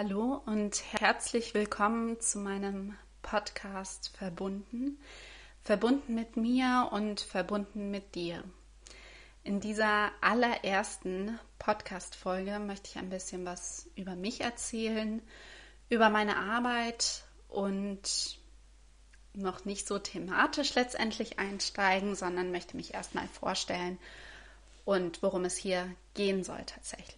Hallo und herzlich willkommen zu meinem Podcast Verbunden. Verbunden mit mir und verbunden mit dir. In dieser allerersten Podcast-Folge möchte ich ein bisschen was über mich erzählen, über meine Arbeit und noch nicht so thematisch letztendlich einsteigen, sondern möchte mich erstmal vorstellen und worum es hier gehen soll tatsächlich.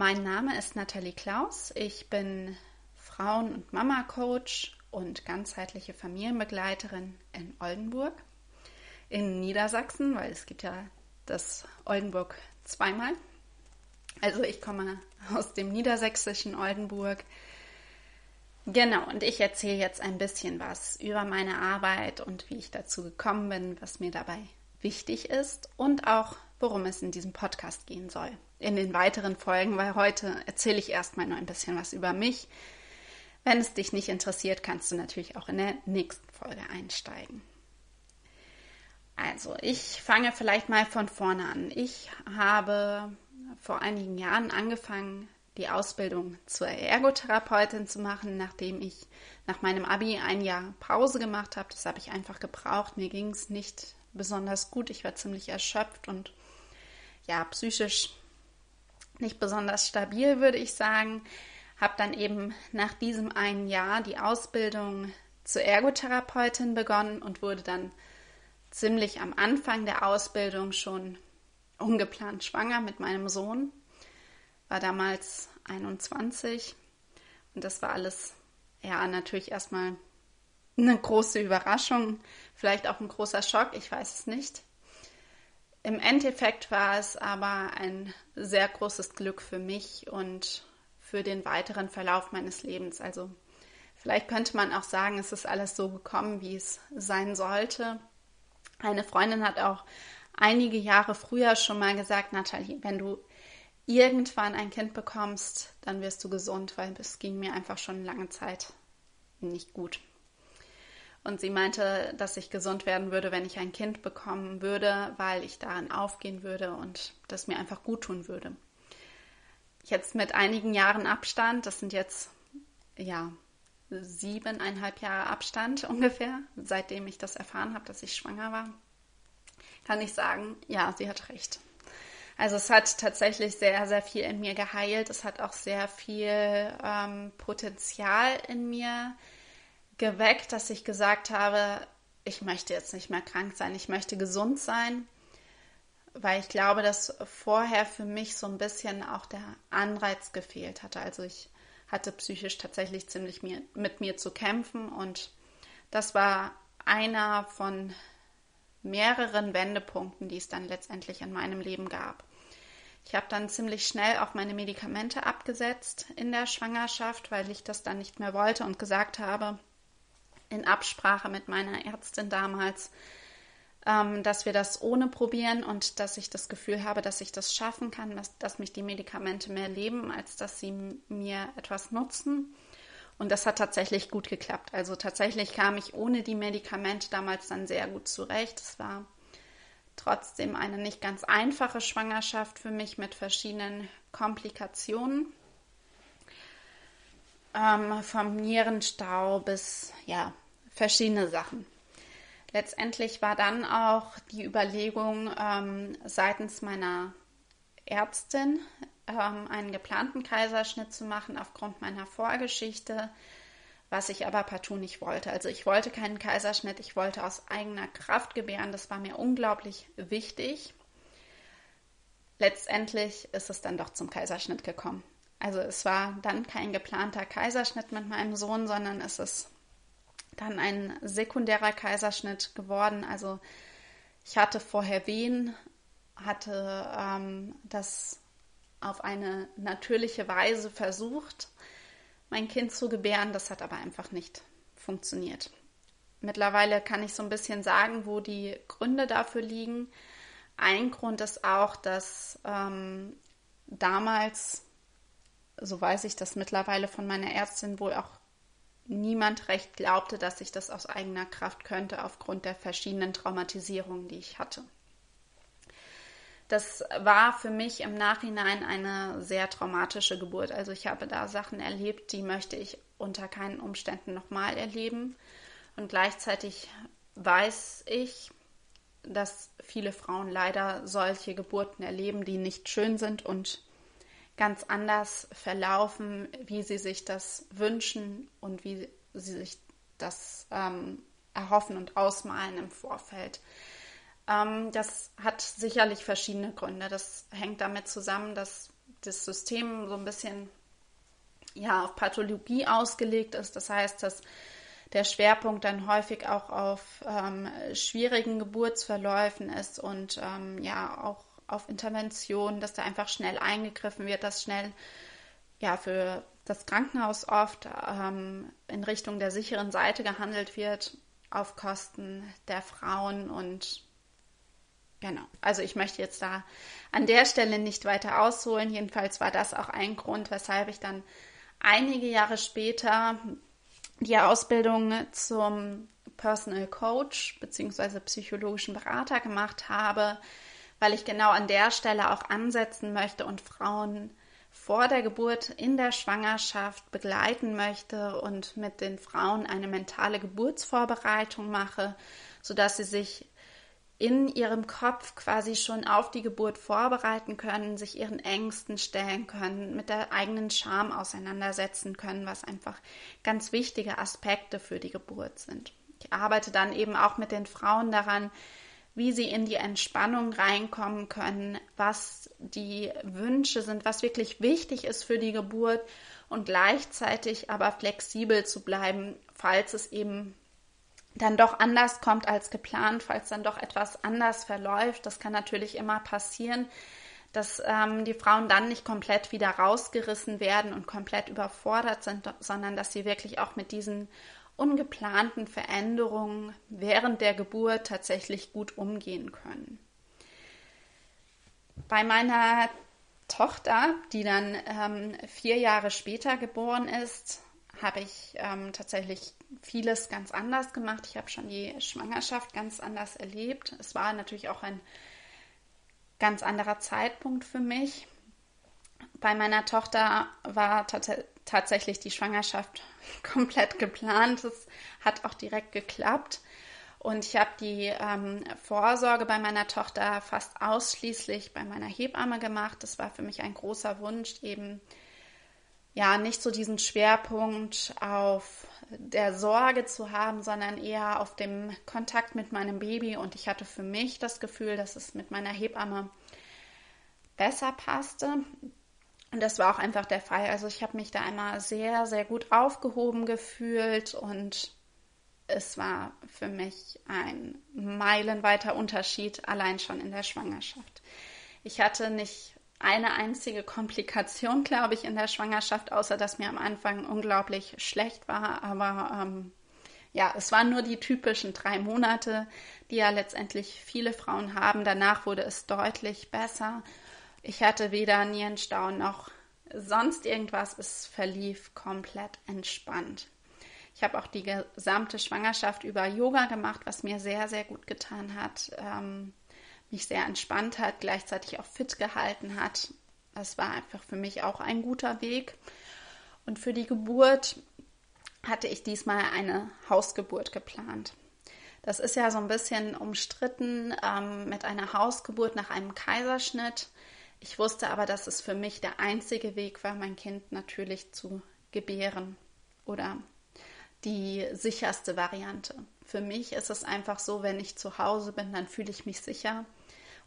Mein Name ist Nathalie Klaus. Ich bin Frauen- und Mama-Coach und ganzheitliche Familienbegleiterin in Oldenburg, in Niedersachsen, weil es gibt ja das Oldenburg zweimal. Also ich komme aus dem niedersächsischen Oldenburg. Genau, und ich erzähle jetzt ein bisschen was über meine Arbeit und wie ich dazu gekommen bin, was mir dabei wichtig ist und auch worum es in diesem Podcast gehen soll. In den weiteren Folgen, weil heute erzähle ich erstmal nur ein bisschen was über mich. Wenn es dich nicht interessiert, kannst du natürlich auch in der nächsten Folge einsteigen. Also, ich fange vielleicht mal von vorne an. Ich habe vor einigen Jahren angefangen, die Ausbildung zur Ergotherapeutin zu machen, nachdem ich nach meinem Abi ein Jahr Pause gemacht habe. Das habe ich einfach gebraucht. Mir ging es nicht besonders gut. Ich war ziemlich erschöpft und ja, psychisch nicht besonders stabil, würde ich sagen. Habe dann eben nach diesem einen Jahr die Ausbildung zur Ergotherapeutin begonnen und wurde dann ziemlich am Anfang der Ausbildung schon ungeplant schwanger mit meinem Sohn. War damals 21 und das war alles ja natürlich erstmal eine große Überraschung, vielleicht auch ein großer Schock, ich weiß es nicht. Im Endeffekt war es aber ein sehr großes Glück für mich und für den weiteren Verlauf meines Lebens. Also vielleicht könnte man auch sagen, es ist alles so gekommen, wie es sein sollte. Eine Freundin hat auch einige Jahre früher schon mal gesagt, Nathalie, wenn du irgendwann ein Kind bekommst, dann wirst du gesund, weil es ging mir einfach schon lange Zeit nicht gut. Und sie meinte, dass ich gesund werden würde, wenn ich ein Kind bekommen würde, weil ich darin aufgehen würde und das mir einfach gut tun würde. Jetzt mit einigen Jahren Abstand, das sind jetzt ja siebeneinhalb Jahre Abstand ungefähr, seitdem ich das erfahren habe, dass ich schwanger war, kann ich sagen, ja, sie hat recht. Also es hat tatsächlich sehr, sehr viel in mir geheilt. Es hat auch sehr viel ähm, Potenzial in mir geweckt, dass ich gesagt habe, ich möchte jetzt nicht mehr krank sein, ich möchte gesund sein, weil ich glaube, dass vorher für mich so ein bisschen auch der Anreiz gefehlt hatte. Also ich hatte psychisch tatsächlich ziemlich mir, mit mir zu kämpfen und das war einer von mehreren Wendepunkten, die es dann letztendlich in meinem Leben gab. Ich habe dann ziemlich schnell auch meine Medikamente abgesetzt in der Schwangerschaft, weil ich das dann nicht mehr wollte und gesagt habe, in Absprache mit meiner Ärztin damals, ähm, dass wir das ohne probieren und dass ich das Gefühl habe, dass ich das schaffen kann, dass, dass mich die Medikamente mehr leben, als dass sie mir etwas nutzen. Und das hat tatsächlich gut geklappt. Also tatsächlich kam ich ohne die Medikamente damals dann sehr gut zurecht. Es war trotzdem eine nicht ganz einfache Schwangerschaft für mich mit verschiedenen Komplikationen ähm, vom Nierenstau bis ja verschiedene Sachen. Letztendlich war dann auch die Überlegung ähm, seitens meiner Ärztin, ähm, einen geplanten Kaiserschnitt zu machen aufgrund meiner Vorgeschichte, was ich aber partout nicht wollte. Also ich wollte keinen Kaiserschnitt, ich wollte aus eigener Kraft gebären, das war mir unglaublich wichtig. Letztendlich ist es dann doch zum Kaiserschnitt gekommen. Also es war dann kein geplanter Kaiserschnitt mit meinem Sohn, sondern es ist dann ein sekundärer Kaiserschnitt geworden. Also ich hatte vorher Wehen, hatte ähm, das auf eine natürliche Weise versucht, mein Kind zu gebären. Das hat aber einfach nicht funktioniert. Mittlerweile kann ich so ein bisschen sagen, wo die Gründe dafür liegen. Ein Grund ist auch, dass ähm, damals so weiß ich das mittlerweile von meiner Ärztin wohl auch niemand recht glaubte, dass ich das aus eigener Kraft könnte aufgrund der verschiedenen Traumatisierungen, die ich hatte. das war für mich im Nachhinein eine sehr traumatische Geburt. Also ich habe da Sachen erlebt, die möchte ich unter keinen Umständen nochmal erleben. Und gleichzeitig weiß ich, dass viele Frauen leider solche Geburten erleben, die nicht schön sind und ganz anders verlaufen, wie sie sich das wünschen und wie sie sich das ähm, erhoffen und ausmalen im Vorfeld. Ähm, das hat sicherlich verschiedene Gründe. Das hängt damit zusammen, dass das System so ein bisschen ja, auf Pathologie ausgelegt ist. Das heißt, dass der Schwerpunkt dann häufig auch auf ähm, schwierigen Geburtsverläufen ist und ähm, ja auch auf Intervention, dass da einfach schnell eingegriffen wird, dass schnell ja für das Krankenhaus oft ähm, in Richtung der sicheren Seite gehandelt wird auf Kosten der Frauen und genau. Also ich möchte jetzt da an der Stelle nicht weiter ausholen. Jedenfalls war das auch ein Grund, weshalb ich dann einige Jahre später die Ausbildung zum Personal Coach bzw. psychologischen Berater gemacht habe, weil ich genau an der Stelle auch ansetzen möchte und Frauen vor der Geburt in der Schwangerschaft begleiten möchte und mit den Frauen eine mentale Geburtsvorbereitung mache, sodass sie sich in ihrem Kopf quasi schon auf die Geburt vorbereiten können, sich ihren Ängsten stellen können, mit der eigenen Scham auseinandersetzen können, was einfach ganz wichtige Aspekte für die Geburt sind. Ich arbeite dann eben auch mit den Frauen daran, wie sie in die Entspannung reinkommen können, was die Wünsche sind, was wirklich wichtig ist für die Geburt und gleichzeitig aber flexibel zu bleiben, falls es eben dann doch anders kommt als geplant, falls dann doch etwas anders verläuft. Das kann natürlich immer passieren, dass ähm, die Frauen dann nicht komplett wieder rausgerissen werden und komplett überfordert sind, sondern dass sie wirklich auch mit diesen ungeplanten Veränderungen während der Geburt tatsächlich gut umgehen können. Bei meiner Tochter, die dann ähm, vier Jahre später geboren ist, habe ich ähm, tatsächlich vieles ganz anders gemacht. Ich habe schon die Schwangerschaft ganz anders erlebt. Es war natürlich auch ein ganz anderer Zeitpunkt für mich. Bei meiner Tochter war tatsächlich die Schwangerschaft komplett geplant. Es hat auch direkt geklappt. Und ich habe die ähm, Vorsorge bei meiner Tochter fast ausschließlich bei meiner Hebamme gemacht. Das war für mich ein großer Wunsch, eben ja nicht so diesen Schwerpunkt auf der Sorge zu haben, sondern eher auf dem Kontakt mit meinem Baby. Und ich hatte für mich das Gefühl, dass es mit meiner Hebamme besser passte. Und das war auch einfach der Fall. Also ich habe mich da einmal sehr, sehr gut aufgehoben gefühlt und es war für mich ein meilenweiter Unterschied allein schon in der Schwangerschaft. Ich hatte nicht eine einzige Komplikation, glaube ich, in der Schwangerschaft, außer dass mir am Anfang unglaublich schlecht war. Aber ähm, ja, es waren nur die typischen drei Monate, die ja letztendlich viele Frauen haben. Danach wurde es deutlich besser. Ich hatte weder Nierenstau noch sonst irgendwas. Es verlief komplett entspannt. Ich habe auch die gesamte Schwangerschaft über Yoga gemacht, was mir sehr, sehr gut getan hat. Ähm, mich sehr entspannt hat, gleichzeitig auch fit gehalten hat. Das war einfach für mich auch ein guter Weg. Und für die Geburt hatte ich diesmal eine Hausgeburt geplant. Das ist ja so ein bisschen umstritten ähm, mit einer Hausgeburt nach einem Kaiserschnitt. Ich wusste aber, dass es für mich der einzige Weg war, mein Kind natürlich zu gebären oder die sicherste Variante. Für mich ist es einfach so, wenn ich zu Hause bin, dann fühle ich mich sicher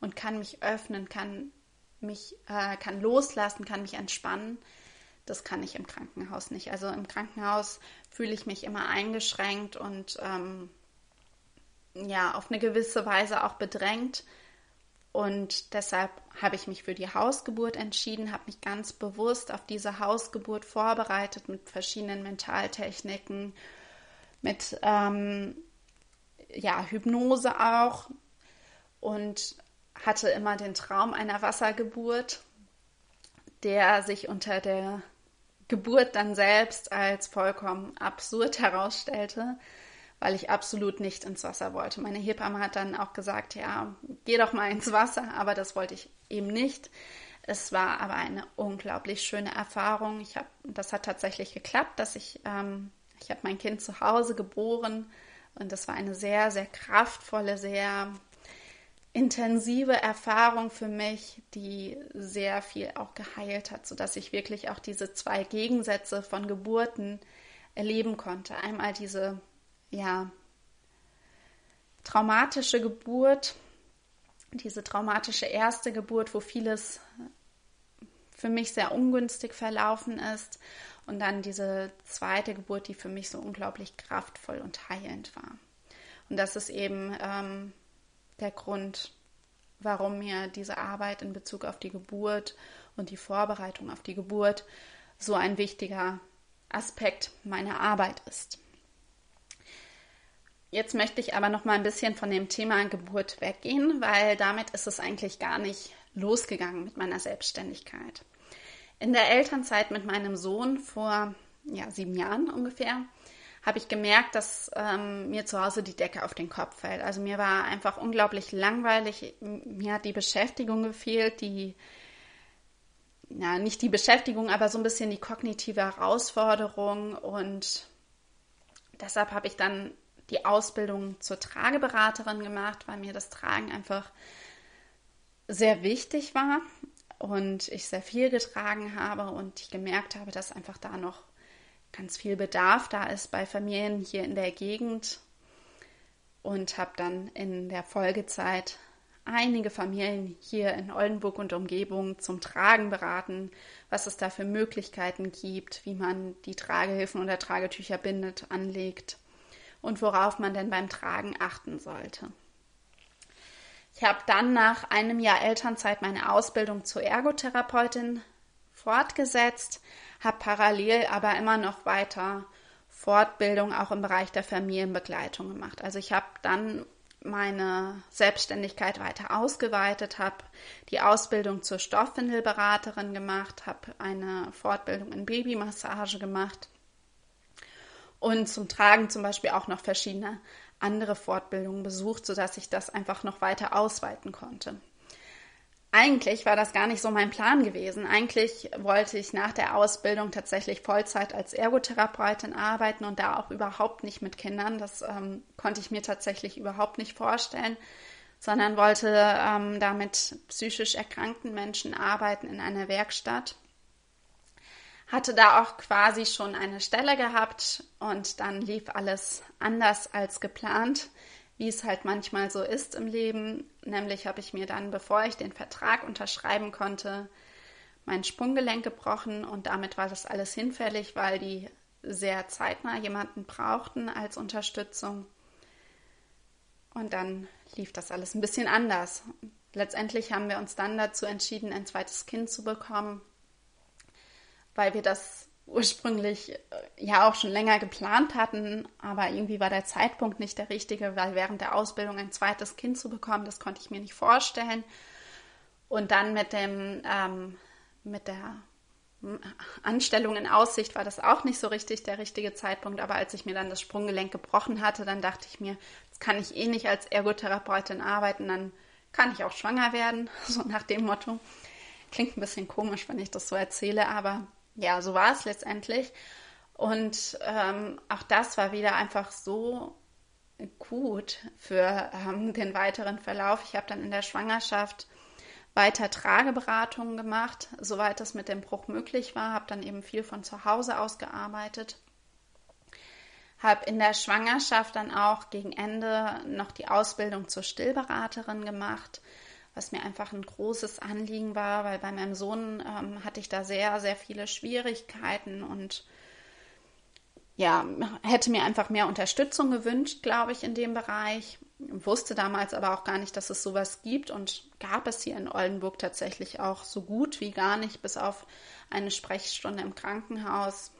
und kann mich öffnen, kann mich, äh, kann loslassen, kann mich entspannen. Das kann ich im Krankenhaus nicht. Also im Krankenhaus fühle ich mich immer eingeschränkt und ähm, ja, auf eine gewisse Weise auch bedrängt. Und deshalb habe ich mich für die Hausgeburt entschieden, habe mich ganz bewusst auf diese Hausgeburt vorbereitet mit verschiedenen Mentaltechniken, mit ähm, ja, Hypnose auch und hatte immer den Traum einer Wassergeburt, der sich unter der Geburt dann selbst als vollkommen absurd herausstellte, weil ich absolut nicht ins Wasser wollte. Meine Hebamme hat dann auch gesagt, ja, geh doch mal ins Wasser, aber das wollte ich eben nicht. Es war aber eine unglaublich schöne Erfahrung. Ich habe, das hat tatsächlich geklappt, dass ich, ähm, ich habe mein Kind zu Hause geboren und das war eine sehr, sehr kraftvolle, sehr intensive Erfahrung für mich, die sehr viel auch geheilt hat, sodass ich wirklich auch diese zwei Gegensätze von Geburten erleben konnte. Einmal diese, ja, traumatische Geburt, diese traumatische erste Geburt, wo vieles für mich sehr ungünstig verlaufen ist und dann diese zweite Geburt, die für mich so unglaublich kraftvoll und heilend war. Und das ist eben ähm, der Grund, warum mir diese Arbeit in Bezug auf die Geburt und die Vorbereitung auf die Geburt so ein wichtiger Aspekt meiner Arbeit ist. Jetzt möchte ich aber noch mal ein bisschen von dem Thema Geburt weggehen, weil damit ist es eigentlich gar nicht losgegangen mit meiner Selbstständigkeit. In der Elternzeit mit meinem Sohn vor ja, sieben Jahren ungefähr habe ich gemerkt, dass ähm, mir zu Hause die Decke auf den Kopf fällt. Also mir war einfach unglaublich langweilig. Mir hat die Beschäftigung gefehlt, die, ja, nicht die Beschäftigung, aber so ein bisschen die kognitive Herausforderung. Und deshalb habe ich dann die Ausbildung zur Trageberaterin gemacht, weil mir das Tragen einfach sehr wichtig war und ich sehr viel getragen habe und ich gemerkt habe, dass einfach da noch ganz viel Bedarf da ist bei Familien hier in der Gegend und habe dann in der Folgezeit einige Familien hier in Oldenburg und Umgebung zum Tragen beraten, was es da für Möglichkeiten gibt, wie man die Tragehilfen oder Tragetücher bindet, anlegt und worauf man denn beim Tragen achten sollte. Ich habe dann nach einem Jahr Elternzeit meine Ausbildung zur Ergotherapeutin fortgesetzt, habe parallel aber immer noch weiter Fortbildung auch im Bereich der Familienbegleitung gemacht. Also ich habe dann meine Selbstständigkeit weiter ausgeweitet, habe die Ausbildung zur Stoffwindelberaterin gemacht, habe eine Fortbildung in Babymassage gemacht und zum Tragen zum Beispiel auch noch verschiedene andere Fortbildungen besucht, sodass ich das einfach noch weiter ausweiten konnte eigentlich war das gar nicht so mein Plan gewesen. Eigentlich wollte ich nach der Ausbildung tatsächlich Vollzeit als Ergotherapeutin arbeiten und da auch überhaupt nicht mit Kindern. Das ähm, konnte ich mir tatsächlich überhaupt nicht vorstellen, sondern wollte ähm, da mit psychisch erkrankten Menschen arbeiten in einer Werkstatt. Hatte da auch quasi schon eine Stelle gehabt und dann lief alles anders als geplant wie es halt manchmal so ist im Leben. Nämlich habe ich mir dann, bevor ich den Vertrag unterschreiben konnte, mein Sprunggelenk gebrochen und damit war das alles hinfällig, weil die sehr zeitnah jemanden brauchten als Unterstützung. Und dann lief das alles ein bisschen anders. Letztendlich haben wir uns dann dazu entschieden, ein zweites Kind zu bekommen, weil wir das ursprünglich äh, ja auch schon länger geplant hatten, aber irgendwie war der Zeitpunkt nicht der richtige, weil während der Ausbildung ein zweites Kind zu bekommen, das konnte ich mir nicht vorstellen. Und dann mit dem ähm, mit der Anstellung in Aussicht war das auch nicht so richtig der richtige Zeitpunkt, aber als ich mir dann das Sprunggelenk gebrochen hatte, dann dachte ich mir, jetzt kann ich eh nicht als Ergotherapeutin arbeiten, dann kann ich auch schwanger werden, so nach dem Motto. Klingt ein bisschen komisch, wenn ich das so erzähle, aber ja, so war es letztendlich. Und ähm, auch das war wieder einfach so gut für ähm, den weiteren Verlauf. Ich habe dann in der Schwangerschaft weiter Trageberatungen gemacht, soweit es mit dem Bruch möglich war, habe dann eben viel von zu Hause aus gearbeitet. Habe in der Schwangerschaft dann auch gegen Ende noch die Ausbildung zur Stillberaterin gemacht, was mir einfach ein großes Anliegen war, weil bei meinem Sohn ähm, hatte ich da sehr, sehr viele Schwierigkeiten und ja, hätte mir einfach mehr Unterstützung gewünscht, glaube ich, in dem Bereich. Wusste damals aber auch gar nicht, dass es sowas gibt und gab es hier in Oldenburg tatsächlich auch so gut wie gar nicht, bis auf eine Sprechstunde im Krankenhaus,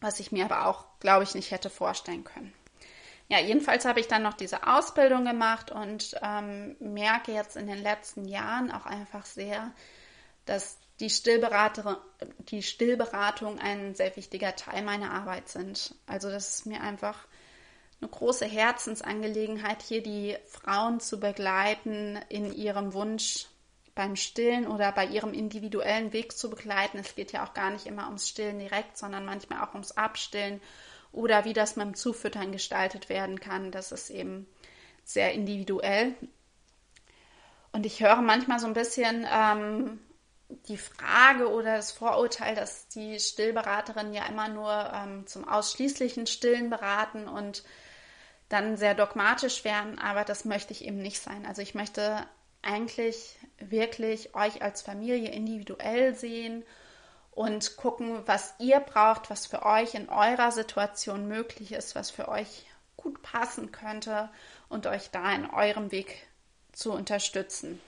was ich mir aber auch, glaube ich, nicht hätte vorstellen können ja, jedenfalls habe ich dann noch diese Ausbildung gemacht und ähm, merke jetzt in den letzten Jahren auch einfach sehr, dass die, Stillberater, die Stillberatung ein sehr wichtiger Teil meiner Arbeit sind. Also das ist mir einfach eine große Herzensangelegenheit, hier die Frauen zu begleiten in ihrem Wunsch, beim Stillen oder bei ihrem individuellen Weg zu begleiten. Es geht ja auch gar nicht immer ums Stillen direkt, sondern manchmal auch ums Abstillen oder wie das mit dem Zufüttern gestaltet werden kann. Das ist eben sehr individuell. Und ich höre manchmal so ein bisschen ähm, die Frage oder das Vorurteil, dass die Stillberaterinnen ja immer nur ähm, zum ausschließlichen Stillen beraten und dann sehr dogmatisch werden, aber das möchte ich eben nicht sein. Also ich möchte eigentlich wirklich euch als Familie individuell sehen und gucken, was ihr braucht, was für euch in eurer Situation möglich ist, was für euch gut passen könnte und euch da in eurem Weg zu unterstützen.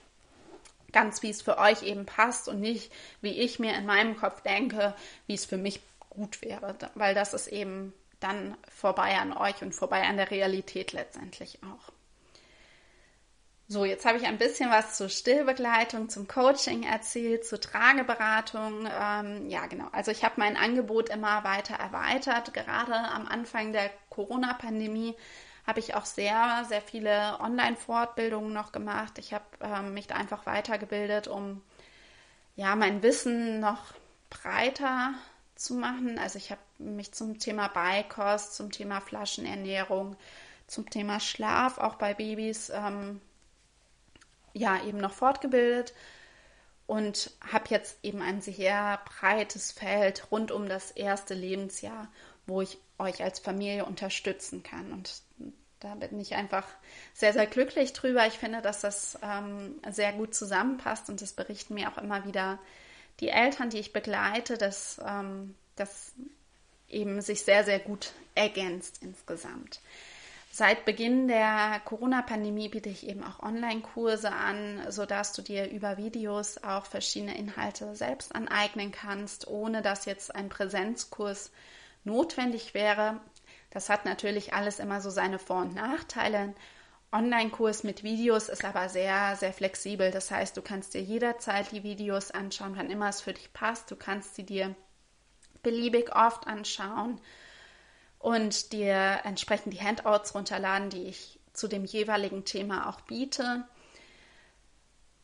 Ganz wie es für euch eben passt und nicht, wie ich mir in meinem Kopf denke, wie es für mich gut wäre, weil das ist eben dann vorbei an euch und vorbei an der Realität letztendlich auch. So, jetzt habe ich ein bisschen was zur Stillbegleitung, zum Coaching erzählt, zur Trageberatung. Ähm, ja, genau. Also ich habe mein Angebot immer weiter erweitert. Gerade am Anfang der Corona-Pandemie habe ich auch sehr, sehr viele Online-Fortbildungen noch gemacht. Ich habe ähm, mich da einfach weitergebildet, um ja mein Wissen noch breiter zu machen. Also ich habe mich zum Thema Beikost, zum Thema Flaschenernährung, zum Thema Schlaf auch bei Babys ähm, ja eben noch fortgebildet und habe jetzt eben ein sehr breites Feld rund um das erste Lebensjahr, wo ich euch als Familie unterstützen kann. Und da bin ich einfach sehr, sehr glücklich drüber. Ich finde, dass das ähm, sehr gut zusammenpasst und das berichten mir auch immer wieder die Eltern, die ich begleite, dass ähm, das eben sich sehr, sehr gut ergänzt insgesamt. Seit Beginn der Corona-Pandemie biete ich eben auch Online-Kurse an, sodass du dir über Videos auch verschiedene Inhalte selbst aneignen kannst, ohne dass jetzt ein Präsenzkurs notwendig wäre. Das hat natürlich alles immer so seine Vor- und Nachteile. Online-Kurs mit Videos ist aber sehr, sehr flexibel. Das heißt, du kannst dir jederzeit die Videos anschauen, wann immer es für dich passt. Du kannst sie dir beliebig oft anschauen und dir entsprechend die Handouts runterladen, die ich zu dem jeweiligen Thema auch biete.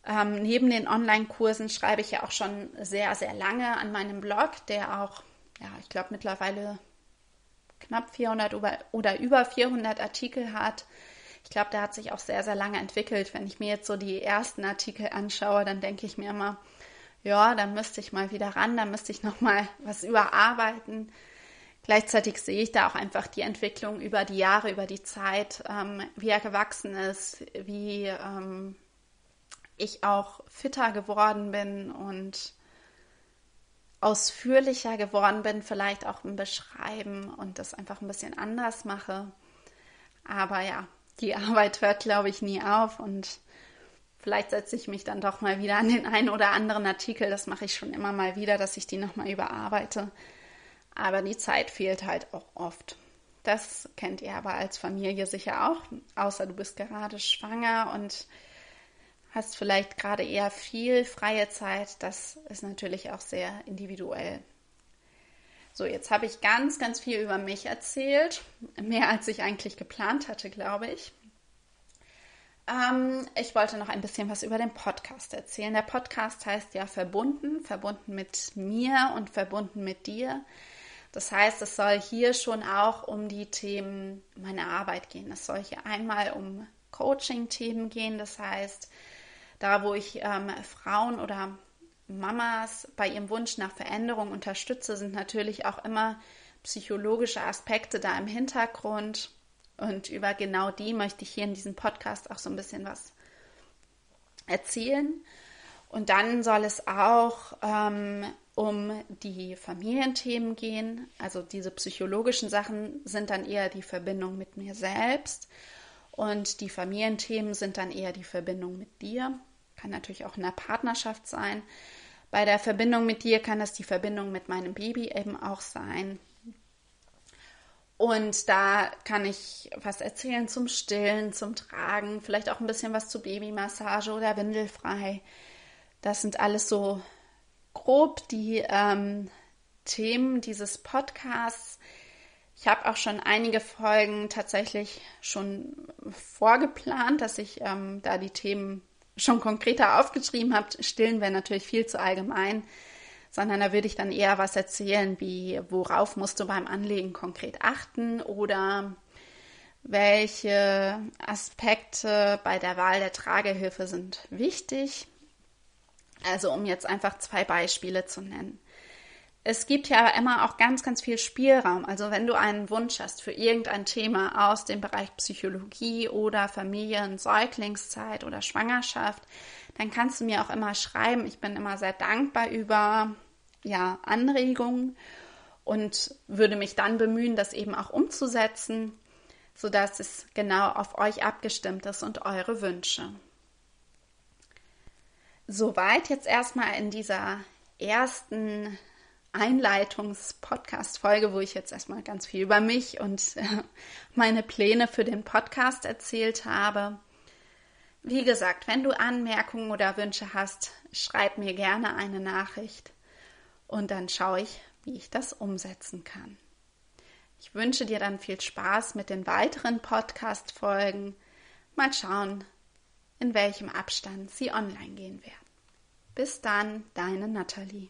Ähm, neben den Online-Kursen schreibe ich ja auch schon sehr, sehr lange an meinem Blog, der auch, ja, ich glaube mittlerweile knapp 400 oder über 400 Artikel hat. Ich glaube, der hat sich auch sehr, sehr lange entwickelt. Wenn ich mir jetzt so die ersten Artikel anschaue, dann denke ich mir immer, ja, da müsste ich mal wieder ran, da müsste ich noch mal was überarbeiten. Gleichzeitig sehe ich da auch einfach die Entwicklung über die Jahre, über die Zeit, ähm, wie er gewachsen ist, wie ähm, ich auch fitter geworden bin und ausführlicher geworden bin, vielleicht auch im Beschreiben und das einfach ein bisschen anders mache. Aber ja, die Arbeit hört, glaube ich, nie auf und vielleicht setze ich mich dann doch mal wieder an den einen oder anderen Artikel. Das mache ich schon immer mal wieder, dass ich die nochmal überarbeite aber die Zeit fehlt halt auch oft. Das kennt ihr aber als Familie sicher auch, außer du bist gerade schwanger und hast vielleicht gerade eher viel freie Zeit. Das ist natürlich auch sehr individuell. So, jetzt habe ich ganz, ganz viel über mich erzählt. Mehr als ich eigentlich geplant hatte, glaube ich. Ähm, ich wollte noch ein bisschen was über den Podcast erzählen. Der Podcast heißt ja Verbunden, verbunden mit mir und verbunden mit dir. Das heißt, es soll hier schon auch um die Themen meiner Arbeit gehen. Es soll hier einmal um Coaching-Themen gehen. Das heißt, da wo ich ähm, Frauen oder Mamas bei ihrem Wunsch nach Veränderung unterstütze, sind natürlich auch immer psychologische Aspekte da im Hintergrund. Und über genau die möchte ich hier in diesem Podcast auch so ein bisschen was erzählen. Und dann soll es auch ähm, um die Familienthemen gehen. Also diese psychologischen Sachen sind dann eher die Verbindung mit mir selbst und die Familienthemen sind dann eher die Verbindung mit dir. Kann natürlich auch in der Partnerschaft sein. Bei der Verbindung mit dir kann das die Verbindung mit meinem Baby eben auch sein. Und da kann ich was erzählen zum Stillen, zum Tragen, vielleicht auch ein bisschen was zu Babymassage oder Windelfrei. Das sind alles so grob die ähm, Themen dieses Podcasts. Ich habe auch schon einige Folgen tatsächlich schon vorgeplant, dass ich ähm, da die Themen schon konkreter aufgeschrieben habe, stillen wäre natürlich viel zu allgemein, sondern da würde ich dann eher was erzählen, wie worauf musst du beim Anlegen konkret achten oder welche Aspekte bei der Wahl der Tragehilfe sind wichtig. Also um jetzt einfach zwei Beispiele zu nennen. Es gibt ja immer auch ganz, ganz viel Spielraum. Also wenn du einen Wunsch hast für irgendein Thema aus dem Bereich Psychologie oder Familien, Säuglingszeit oder Schwangerschaft, dann kannst du mir auch immer schreiben. Ich bin immer sehr dankbar über ja, Anregungen und würde mich dann bemühen, das eben auch umzusetzen, sodass es genau auf euch abgestimmt ist und eure Wünsche. Soweit jetzt erstmal in dieser ersten Einleitungs-Podcast-Folge, wo ich jetzt erstmal ganz viel über mich und äh, meine Pläne für den Podcast erzählt habe. Wie gesagt, wenn du Anmerkungen oder Wünsche hast, schreib mir gerne eine Nachricht und dann schaue ich, wie ich das umsetzen kann. Ich wünsche dir dann viel Spaß mit den weiteren Podcast-Folgen. Mal schauen, in welchem Abstand sie online gehen werden. Bis dann, deine Nathalie.